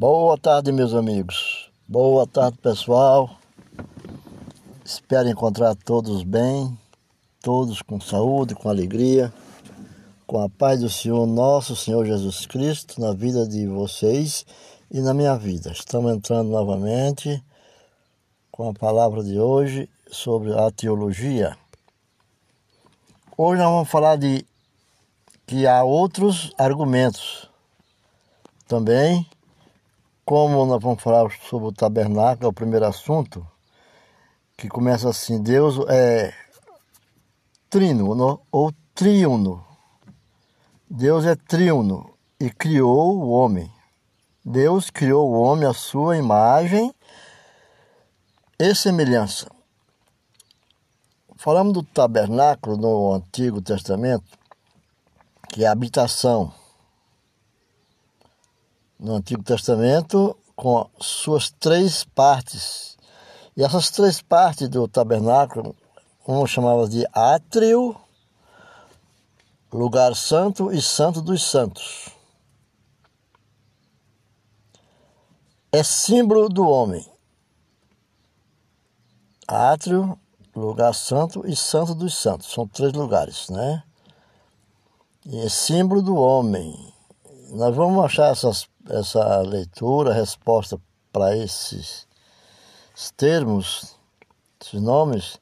Boa tarde, meus amigos. Boa tarde, pessoal. Espero encontrar todos bem, todos com saúde, com alegria, com a paz do Senhor, nosso Senhor Jesus Cristo, na vida de vocês e na minha vida. Estamos entrando novamente com a palavra de hoje sobre a teologia. Hoje nós vamos falar de que há outros argumentos também, como nós vamos falar sobre o tabernáculo, é o primeiro assunto, que começa assim, Deus é trino ou triuno. Deus é triuno e criou o homem. Deus criou o homem à sua imagem e semelhança. Falamos do tabernáculo no Antigo Testamento, que é a habitação no Antigo Testamento com suas três partes. E essas três partes do tabernáculo, um chamava de átrio, lugar santo e santo dos santos. É símbolo do homem. Átrio, lugar santo e santo dos santos. São três lugares, né? E é símbolo do homem. Nós vamos achar essas essa leitura, resposta para esses termos, esses nomes,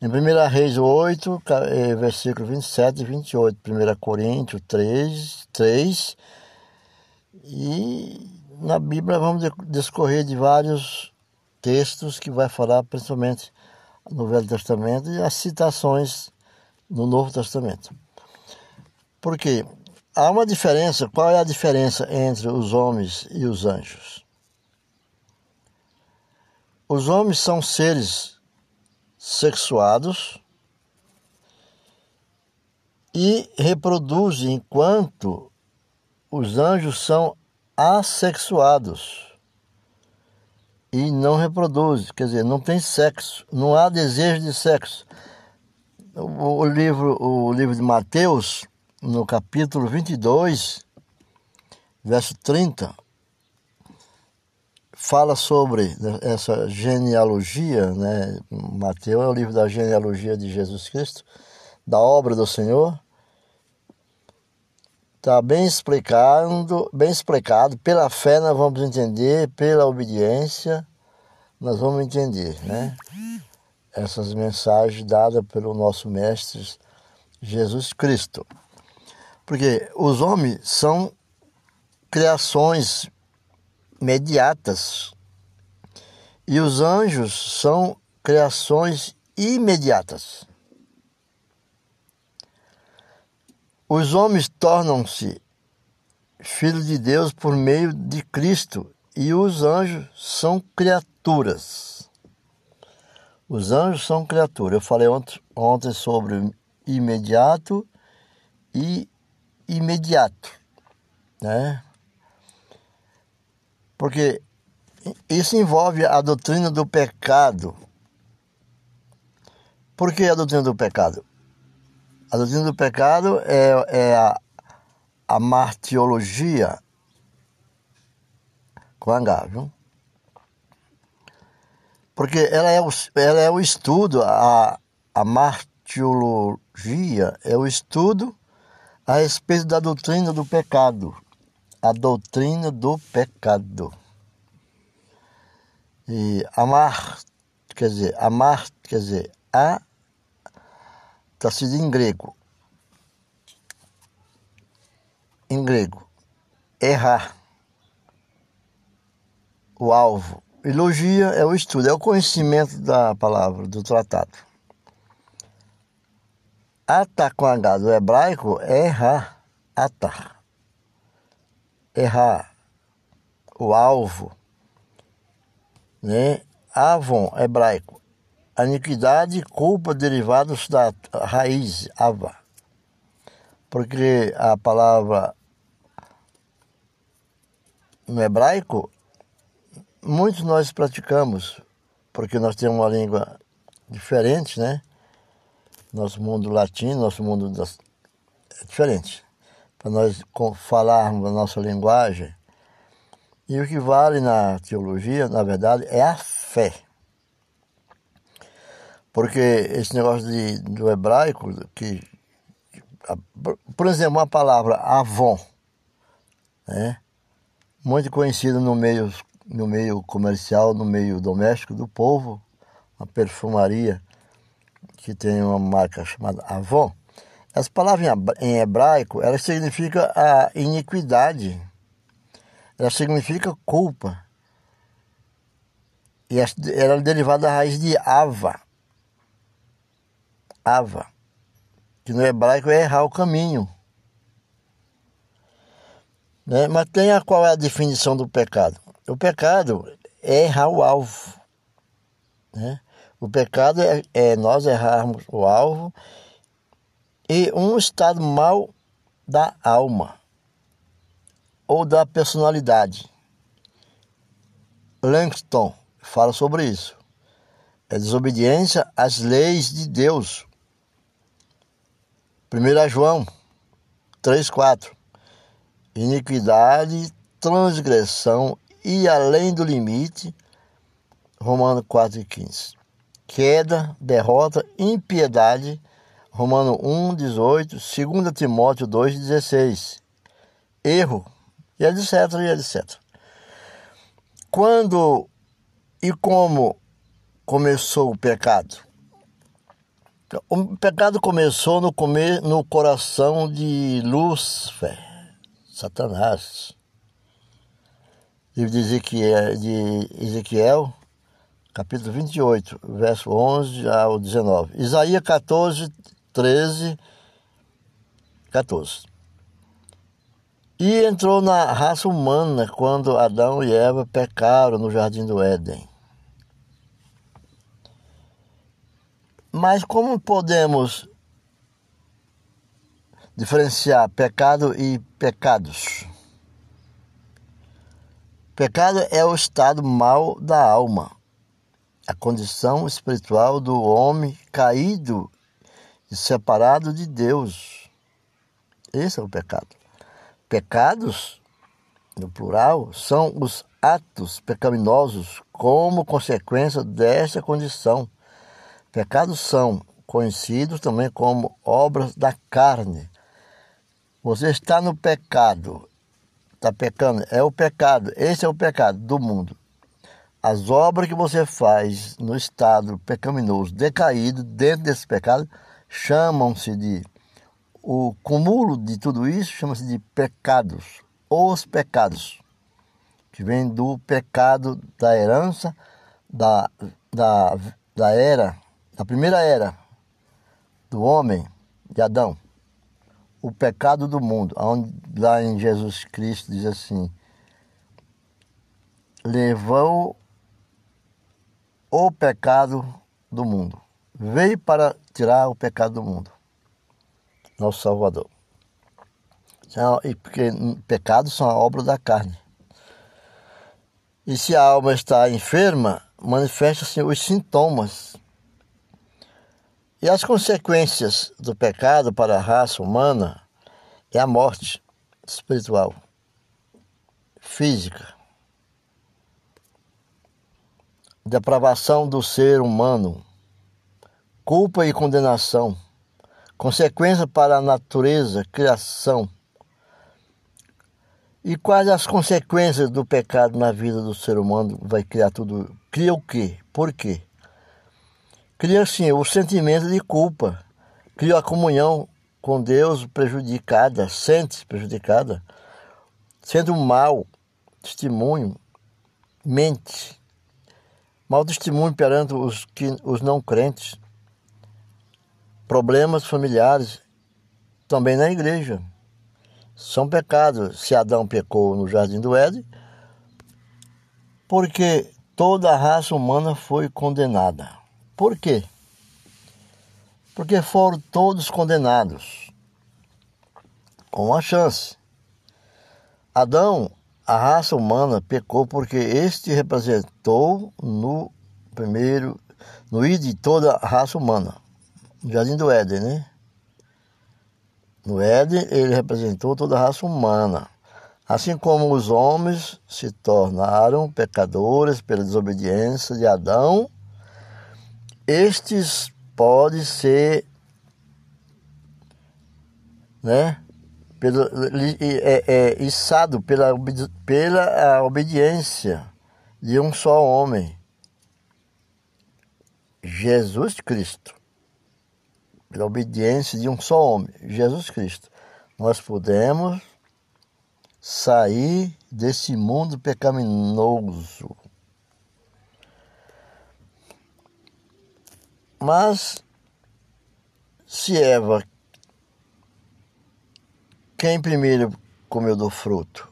em 1 Reis 8, eh, versículo 27 e 28, 1 Coríntios 3, 3, e na Bíblia vamos discorrer de vários textos que vai falar principalmente no Velho Testamento e as citações no Novo Testamento. Porque há uma diferença. Qual é a diferença entre os homens e os anjos? Os homens são seres sexuados e reproduzem enquanto os anjos são assexuados e não reproduzem, quer dizer, não tem sexo, não há desejo de sexo. O, livro, o livro de Mateus no capítulo 22, verso 30, fala sobre essa genealogia, né? Mateus é o livro da genealogia de Jesus Cristo, da obra do Senhor. Está bem explicado, bem explicado. Pela fé nós vamos entender, pela obediência nós vamos entender, né? Essas mensagens dadas pelo nosso mestre Jesus Cristo. Porque os homens são criações mediatas e os anjos são criações imediatas. Os homens tornam-se filhos de Deus por meio de Cristo e os anjos são criaturas. Os anjos são criaturas. Eu falei ontem, ontem sobre imediato e imediato, né? Porque isso envolve a doutrina do pecado. Por que a doutrina do pecado? A doutrina do pecado é, é a, a martiologia com H, viu? Porque ela é o, ela é o estudo, a, a martiologia é o estudo a respeito da doutrina do pecado. A doutrina do pecado. E amar, quer dizer, amar, quer dizer, a está sido em grego. Em grego. Errar. O alvo. Elogia é o estudo, é o conhecimento da palavra, do tratado. Ata com H do hebraico é errar, atar. Errar, o alvo. Né? Avon, hebraico. Iniquidade, culpa derivados da raiz, ava. Porque a palavra no hebraico, muitos nós praticamos, porque nós temos uma língua diferente, né? Nosso mundo latino, nosso mundo das... é diferente. Para nós falarmos a nossa linguagem, E o que vale na teologia, na verdade, é a fé. Porque esse negócio de, do hebraico, que, por exemplo, uma palavra avon, né? muito conhecida no meio, no meio comercial, no meio doméstico do povo, uma perfumaria que tem uma marca chamada Avon. Essa palavra em hebraico, ela significa a iniquidade, ela significa culpa. E ela é derivada da raiz de Ava. Ava, que no hebraico é errar o caminho. Né? Mas tem a, qual é a definição do pecado? O pecado é errar o alvo. Né? O pecado é, é nós errarmos o alvo e um estado mal da alma ou da personalidade. Langston fala sobre isso. É desobediência às leis de Deus. 1 João 3,4 Iniquidade, transgressão e além do limite. Romano 4,15 queda, derrota, impiedade, Romano 1, 18, 2 Timóteo 2, 16, erro, e etc, e etc. Quando e como começou o pecado? O pecado começou no, come, no coração de Lúcifer, Satanás. Livro de Ezequiel, de Ezequiel capítulo 28, verso 11 ao 19. Isaías 14, 13, 14. E entrou na raça humana quando Adão e Eva pecaram no jardim do Éden. Mas como podemos diferenciar pecado e pecados? Pecado é o estado mal da alma a condição espiritual do homem caído e separado de Deus. Esse é o pecado. Pecados, no plural, são os atos pecaminosos como consequência desta condição. Pecados são conhecidos também como obras da carne. Você está no pecado, está pecando, é o pecado, esse é o pecado do mundo. As obras que você faz no estado pecaminoso, decaído, dentro desse pecado, chamam-se de. O cúmulo de tudo isso chama-se de pecados, os pecados, que vem do pecado da herança, da, da, da era, da primeira era do homem, de Adão. O pecado do mundo, onde lá em Jesus Cristo diz assim: levou o pecado do mundo. Veio para tirar o pecado do mundo. Nosso Salvador. E porque pecados são a obra da carne. E se a alma está enferma, manifesta-se os sintomas. E as consequências do pecado para a raça humana é a morte espiritual, física, depravação do ser humano, culpa e condenação, consequência para a natureza, criação. E quais as consequências do pecado na vida do ser humano vai criar tudo? Cria o quê? Por quê? Cria sim o sentimento de culpa, cria a comunhão com Deus prejudicada, sente-se prejudicada, sendo mal testemunho, mente, mau testemunho perante os, que, os não crentes, problemas familiares, também na igreja. São pecados. Se Adão pecou no jardim do Éden, porque toda a raça humana foi condenada. Por quê? Porque foram todos condenados. Com uma chance. Adão a raça humana pecou porque este representou no primeiro, no id de toda a raça humana. No Jardim do Éden, né? No Éden, ele representou toda a raça humana. Assim como os homens se tornaram pecadores pela desobediência de Adão, estes podem ser né, pelo, é, é, içado pela, pela obediência de um só homem, Jesus Cristo. Pela obediência de um só homem, Jesus Cristo. Nós podemos sair desse mundo pecaminoso. Mas se Eva, quem primeiro comeu do fruto?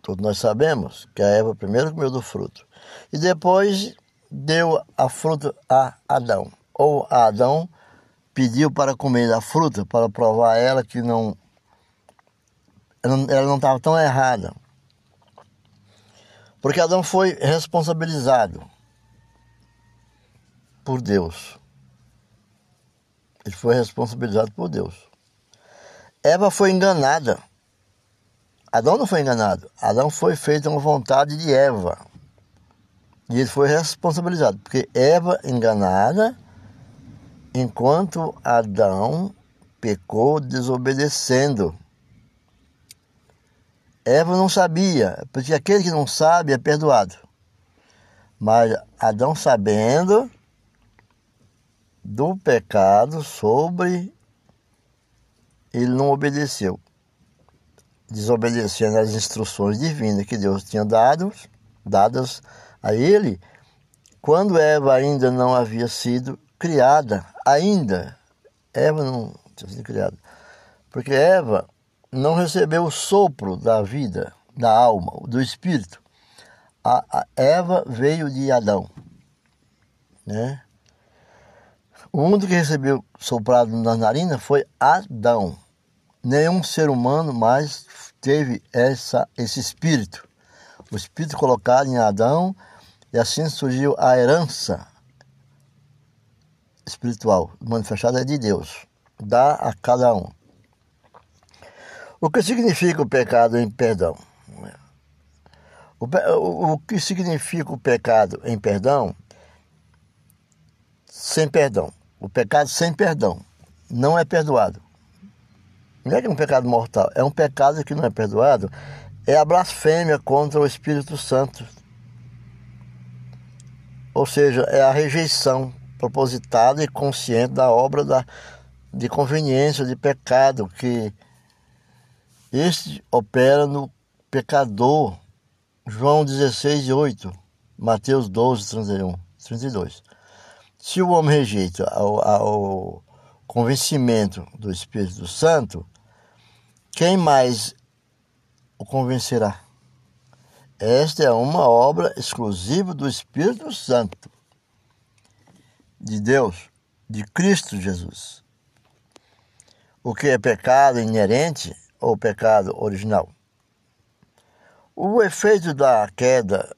Todos nós sabemos que a Eva primeiro comeu do fruto. E depois deu a fruta a Adão. Ou Adão pediu para comer a fruta, para provar a ela que não ela não estava tão errada. Porque Adão foi responsabilizado por Deus. Ele foi responsabilizado por Deus. Eva foi enganada. Adão não foi enganado. Adão foi feito uma vontade de Eva. E ele foi responsabilizado. Porque Eva enganada, enquanto Adão pecou desobedecendo. Eva não sabia, porque aquele que não sabe é perdoado. Mas Adão sabendo do pecado sobre ele não obedeceu. Desobedecendo às instruções divinas que Deus tinha dado, dadas a ele, quando Eva ainda não havia sido criada, ainda. Eva não tinha sido criada. Porque Eva não recebeu o sopro da vida, da alma, do espírito. A, a Eva veio de Adão, né? O único que recebeu soprado na narina foi Adão. Nenhum ser humano mais teve essa, esse espírito. O espírito colocado em Adão, e assim surgiu a herança espiritual manifestada de Deus. Dá a cada um. O que significa o pecado em perdão? O que significa o pecado em perdão? Sem perdão. O pecado sem perdão não é perdoado. Não é que é um pecado mortal, é um pecado que não é perdoado, é a blasfêmia contra o Espírito Santo. Ou seja, é a rejeição propositada e consciente da obra da, de conveniência, de pecado que este opera no pecador. João 16, 8, Mateus 12, 31, 32. Se o homem rejeita o convencimento do Espírito Santo, quem mais o convencerá? Esta é uma obra exclusiva do Espírito Santo, de Deus, de Cristo Jesus. O que é pecado inerente ou pecado original? O efeito da queda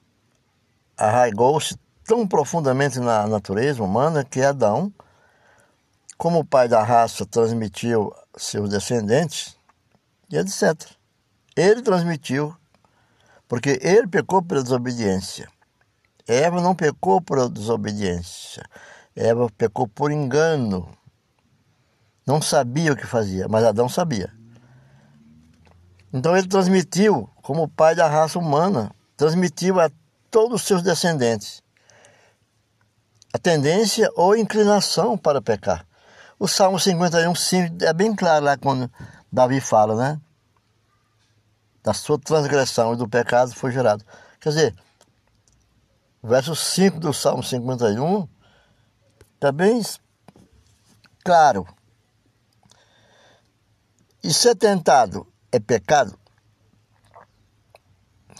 arraigou-se tão profundamente na natureza humana que Adão, como o pai da raça, transmitiu seus descendentes e etc. Ele transmitiu, porque ele pecou pela desobediência. Eva não pecou por desobediência. Eva pecou por engano. Não sabia o que fazia, mas Adão sabia. Então ele transmitiu, como pai da raça humana, transmitiu a todos os seus descendentes a tendência ou inclinação para pecar. O Salmo 51, 5 é bem claro lá quando Davi fala, né? Da sua transgressão e do pecado foi gerado. Quer dizer, verso 5 do Salmo 51 está bem claro. E ser tentado é pecado?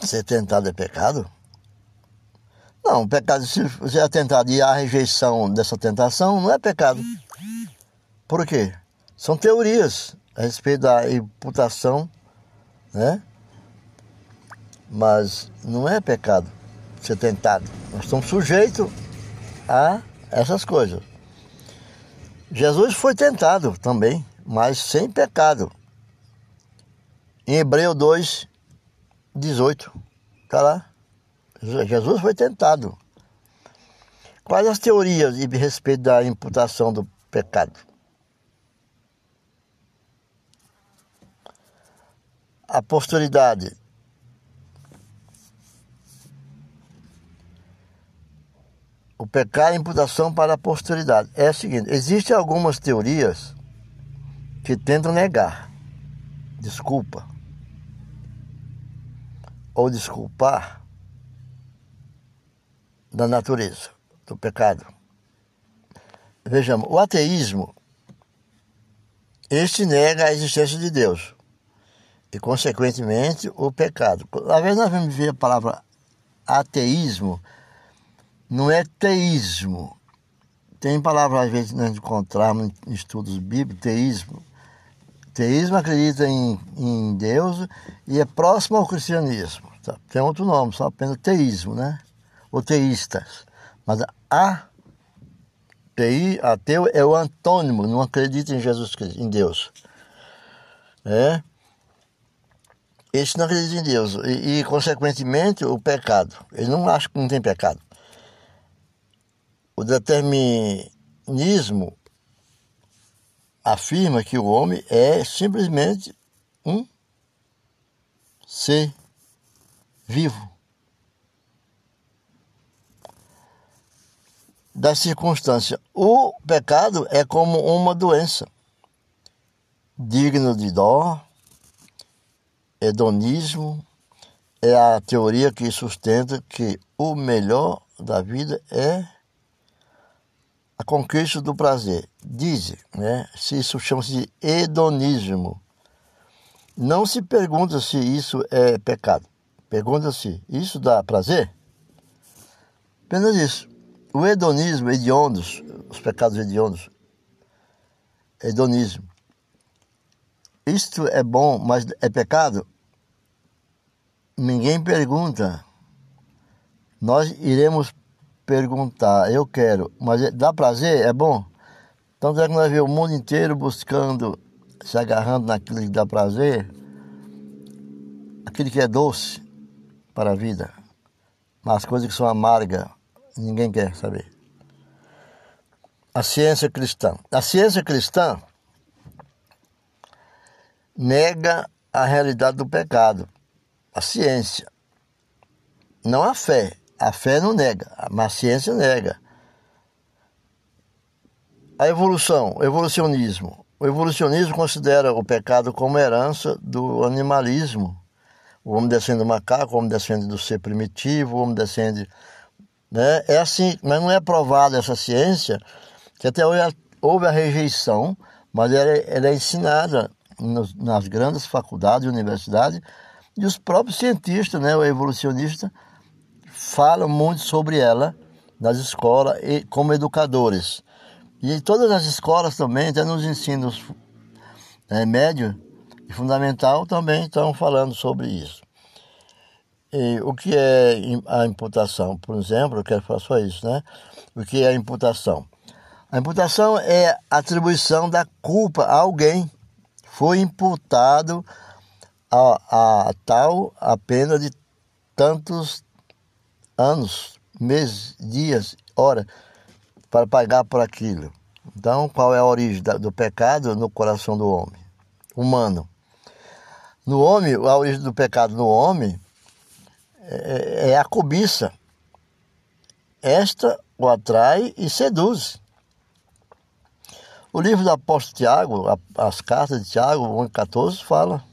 Ser tentado é pecado? Não, pecado, se você atentar e a rejeição dessa tentação, não é pecado. Por quê? São teorias a respeito da imputação, né? Mas não é pecado ser tentado. Nós estamos sujeitos a essas coisas. Jesus foi tentado também, mas sem pecado. Em Hebreu 2, 18. Está lá. Jesus foi tentado. Quais as teorias a respeito da imputação do pecado? A posteridade. O pecado é imputação para a posteridade. É o seguinte: existem algumas teorias que tentam negar desculpa ou desculpar da natureza, do pecado. Vejamos, o ateísmo, este nega a existência de Deus e, consequentemente, o pecado. Às vezes nós vamos ver a palavra ateísmo, não é teísmo. Tem palavras, às vezes, nós encontramos em estudos bíblicos, teísmo. Teísmo acredita em, em Deus e é próximo ao cristianismo. Tá? Tem outro nome, só apenas teísmo, né? Ou. Mas a TI, ateu, é o antônimo, não acredita em Jesus Cristo, em Deus. É? Esse não acredita em Deus. E, e, consequentemente, o pecado. Ele não acha que não tem pecado. O determinismo afirma que o homem é simplesmente um ser vivo. Da circunstância. O pecado é como uma doença, digno de dó, hedonismo, é a teoria que sustenta que o melhor da vida é a conquista do prazer. Dizem, né? Se isso chama-se hedonismo. Não se pergunta se isso é pecado. Pergunta-se, isso dá prazer? Apenas isso. O hedonismo, hediondos, os pecados hediondos, hedonismo. Isto é bom, mas é pecado? Ninguém pergunta. Nós iremos perguntar, eu quero, mas dá prazer? É bom? Então é que nós vemos o mundo inteiro buscando, se agarrando naquilo que dá prazer, aquilo que é doce para a vida, mas as coisas que são amargas, ninguém quer saber. A ciência cristã. A ciência cristã nega a realidade do pecado. A ciência. Não a fé. A fé não nega, mas a ciência nega. A evolução, o evolucionismo. O evolucionismo considera o pecado como herança do animalismo. O homem descende do macaco, o homem descende do ser primitivo, o homem descende. Né? É assim, mas não é provada essa ciência, que até hoje houve a rejeição, mas ela, ela é ensinada nos, nas grandes faculdades e universidades, e os próprios cientistas, né, o evolucionista, falam muito sobre ela nas escolas e como educadores. E todas as escolas também, até nos ensinos é, médio e fundamental, também estão falando sobre isso. E o que é a imputação? Por exemplo, eu quero falar só isso, né? O que é a imputação? A imputação é a atribuição da culpa a alguém. Foi imputado a, a tal a pena de tantos anos, meses, dias, horas para pagar por aquilo. Então, qual é a origem do pecado no coração do homem? Humano. No homem, a origem do pecado no homem é a cobiça. Esta o atrai e seduz. O livro do apóstolo Tiago, as cartas de Tiago, 1 14, fala,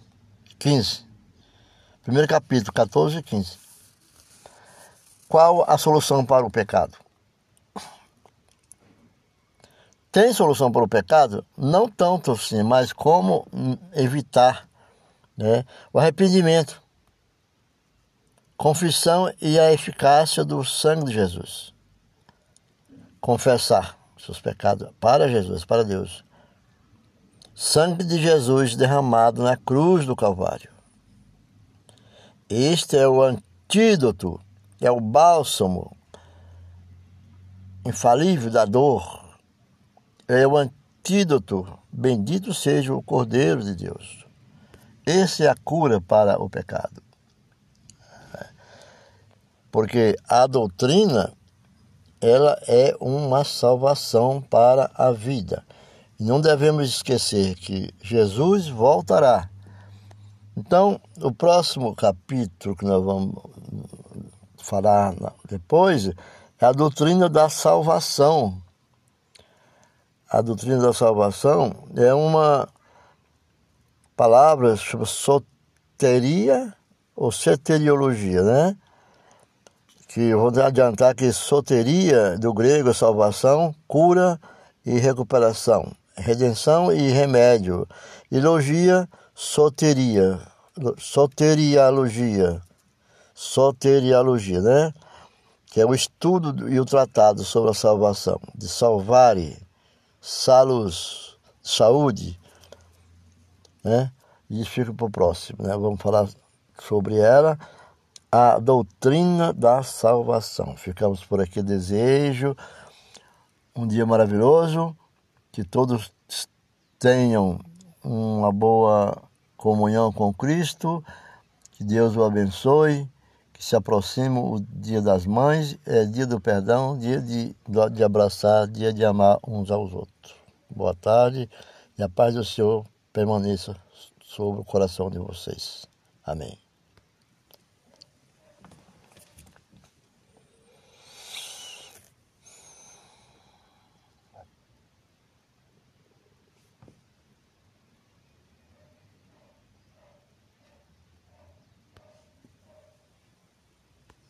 15. Primeiro capítulo, 14 e 15. Qual a solução para o pecado? Tem solução para o pecado? Não tanto assim, mas como evitar né? o arrependimento, confissão e a eficácia do sangue de Jesus. Confessar seus pecados para Jesus, para Deus. Sangue de Jesus derramado na cruz do Calvário. Este é o antídoto é o bálsamo infalível da dor, é o antídoto. Bendito seja o Cordeiro de Deus. Essa é a cura para o pecado. Porque a doutrina ela é uma salvação para a vida. E não devemos esquecer que Jesus voltará. Então, o próximo capítulo que nós vamos falar depois é a doutrina da salvação. A doutrina da salvação é uma palavra soteria ou soteriologia, né? Que vou adiantar que soteria, do grego, salvação, cura e recuperação, redenção e remédio. E logia, soteria, soteriologia, soteriologia, né? Que é o estudo e o tratado sobre a salvação, de salvare, salus, saúde, né? E fica para o próximo, né? Vamos falar sobre ela, a doutrina da salvação. Ficamos por aqui, desejo um dia maravilhoso, que todos tenham uma boa comunhão com Cristo, que Deus o abençoe, que se aproxime o dia das mães, é dia do perdão, dia de, de abraçar, dia de amar uns aos outros. Boa tarde e a paz do Senhor permaneça sobre o coração de vocês. Amém.